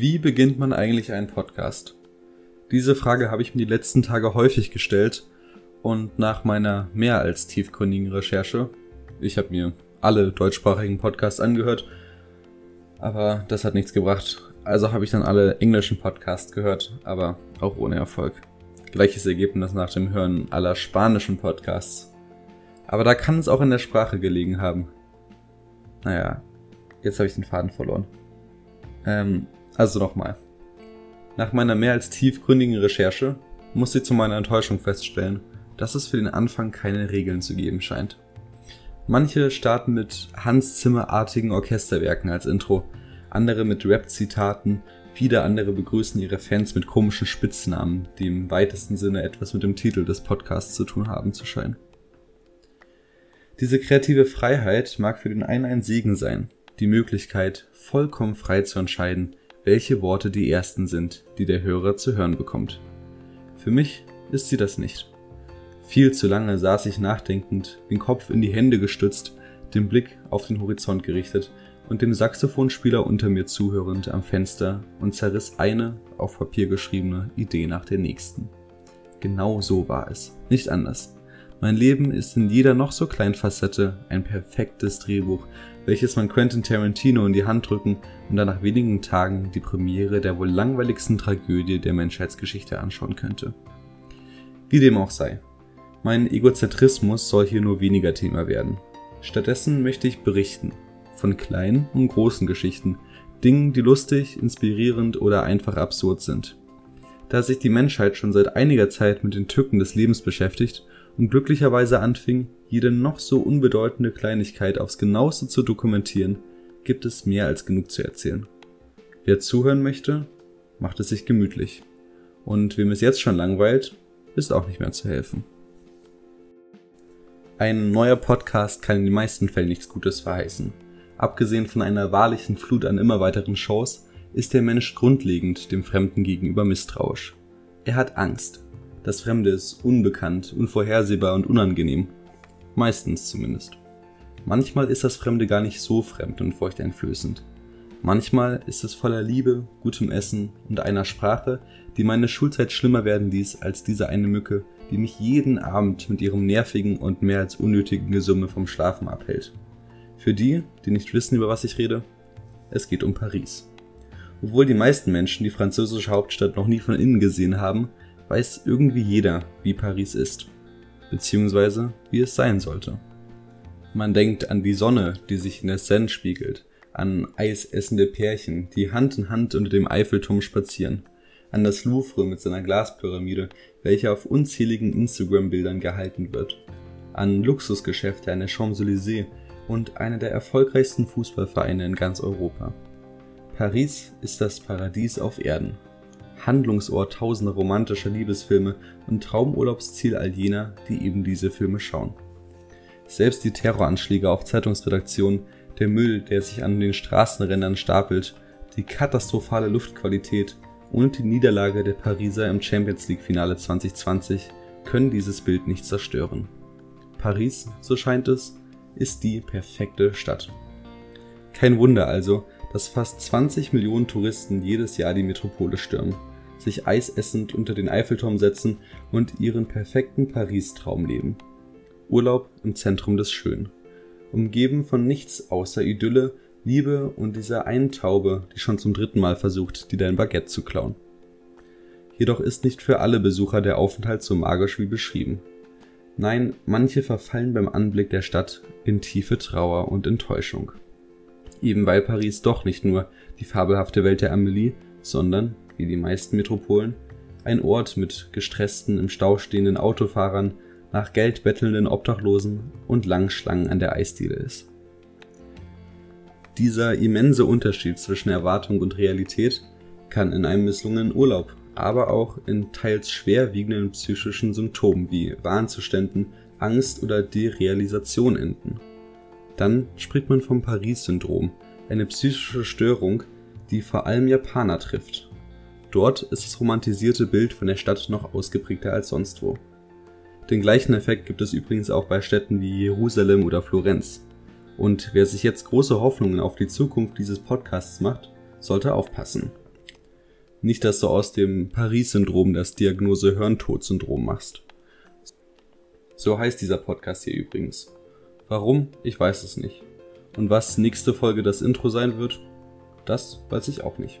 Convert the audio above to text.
Wie beginnt man eigentlich einen Podcast? Diese Frage habe ich mir die letzten Tage häufig gestellt und nach meiner mehr als tiefgründigen Recherche, ich habe mir alle deutschsprachigen Podcasts angehört, aber das hat nichts gebracht. Also habe ich dann alle englischen Podcasts gehört, aber auch ohne Erfolg. Gleiches Ergebnis nach dem Hören aller spanischen Podcasts. Aber da kann es auch in der Sprache gelegen haben. Naja, jetzt habe ich den Faden verloren. Ähm, also nochmal. Nach meiner mehr als tiefgründigen Recherche musste ich zu meiner Enttäuschung feststellen, dass es für den Anfang keine Regeln zu geben scheint. Manche starten mit Hans Zimmer-artigen Orchesterwerken als Intro, andere mit Rap-Zitaten, wieder andere begrüßen ihre Fans mit komischen Spitznamen, die im weitesten Sinne etwas mit dem Titel des Podcasts zu tun haben zu scheinen. Diese kreative Freiheit mag für den einen ein Segen sein, die Möglichkeit, vollkommen frei zu entscheiden, welche Worte die ersten sind, die der Hörer zu hören bekommt. Für mich ist sie das nicht. Viel zu lange saß ich nachdenkend, den Kopf in die Hände gestützt, den Blick auf den Horizont gerichtet und dem Saxophonspieler unter mir zuhörend am Fenster und zerriss eine auf Papier geschriebene Idee nach der nächsten. Genau so war es, nicht anders. Mein Leben ist in jeder noch so kleinen Facette ein perfektes Drehbuch, welches man Quentin Tarantino in die Hand drücken und dann nach wenigen Tagen die Premiere der wohl langweiligsten Tragödie der Menschheitsgeschichte anschauen könnte. Wie dem auch sei. Mein Egozentrismus soll hier nur weniger Thema werden. Stattdessen möchte ich berichten. Von kleinen und großen Geschichten, Dingen, die lustig, inspirierend oder einfach absurd sind. Da sich die Menschheit schon seit einiger Zeit mit den Tücken des Lebens beschäftigt und glücklicherweise anfing, jede noch so unbedeutende Kleinigkeit aufs genaueste zu dokumentieren, gibt es mehr als genug zu erzählen. Wer zuhören möchte, macht es sich gemütlich. Und wem es jetzt schon langweilt, ist auch nicht mehr zu helfen. Ein neuer Podcast kann in den meisten Fällen nichts Gutes verheißen. Abgesehen von einer wahrlichen Flut an immer weiteren Shows ist der Mensch grundlegend dem Fremden gegenüber misstrauisch. Er hat Angst, das Fremde ist unbekannt, unvorhersehbar und unangenehm. Meistens zumindest. Manchmal ist das Fremde gar nicht so fremd und furchteinflößend. Manchmal ist es voller Liebe, gutem Essen und einer Sprache, die meine Schulzeit schlimmer werden ließ als diese eine Mücke, die mich jeden Abend mit ihrem nervigen und mehr als unnötigen Gesumme vom Schlafen abhält. Für die, die nicht wissen, über was ich rede, es geht um Paris. Obwohl die meisten Menschen die französische Hauptstadt noch nie von innen gesehen haben, weiß irgendwie jeder, wie Paris ist, beziehungsweise wie es sein sollte. Man denkt an die Sonne, die sich in der Seine spiegelt, an eisessende Pärchen, die Hand in Hand unter dem Eiffelturm spazieren, an das Louvre mit seiner Glaspyramide, welche auf unzähligen Instagram-Bildern gehalten wird, an Luxusgeschäfte an der Champs-Élysées und einer der erfolgreichsten Fußballvereine in ganz Europa. Paris ist das Paradies auf Erden Handlungsort tausender romantischer Liebesfilme und Traumurlaubsziel all jener, die eben diese Filme schauen. Selbst die Terroranschläge auf Zeitungsredaktionen, der Müll, der sich an den Straßenrändern stapelt, die katastrophale Luftqualität und die Niederlage der Pariser im Champions League Finale 2020 können dieses Bild nicht zerstören. Paris, so scheint es, ist die perfekte Stadt. Kein Wunder also, dass fast 20 Millionen Touristen jedes Jahr die Metropole stürmen sich eisessend unter den Eiffelturm setzen und ihren perfekten Paris-Traum leben. Urlaub im Zentrum des Schönen. Umgeben von nichts außer Idylle, Liebe und dieser einen Taube, die schon zum dritten Mal versucht, dir dein Baguette zu klauen. Jedoch ist nicht für alle Besucher der Aufenthalt so magisch wie beschrieben. Nein, manche verfallen beim Anblick der Stadt in tiefe Trauer und Enttäuschung. Eben weil Paris doch nicht nur die fabelhafte Welt der Amelie, sondern wie die meisten Metropolen, ein Ort mit gestressten, im Stau stehenden Autofahrern, nach Geld bettelnden Obdachlosen und langen Schlangen an der Eisdiele ist. Dieser immense Unterschied zwischen Erwartung und Realität kann in einem misslungenen Urlaub, aber auch in teils schwerwiegenden psychischen Symptomen wie Warnzuständen, Angst oder Derealisation enden. Dann spricht man vom Paris-Syndrom, eine psychische Störung, die vor allem Japaner trifft Dort ist das romantisierte Bild von der Stadt noch ausgeprägter als sonst wo. Den gleichen Effekt gibt es übrigens auch bei Städten wie Jerusalem oder Florenz. Und wer sich jetzt große Hoffnungen auf die Zukunft dieses Podcasts macht, sollte aufpassen. Nicht, dass du aus dem Paris-Syndrom das Diagnose Hirntod-Syndrom machst. So heißt dieser Podcast hier übrigens. Warum? Ich weiß es nicht. Und was nächste Folge das Intro sein wird, das weiß ich auch nicht.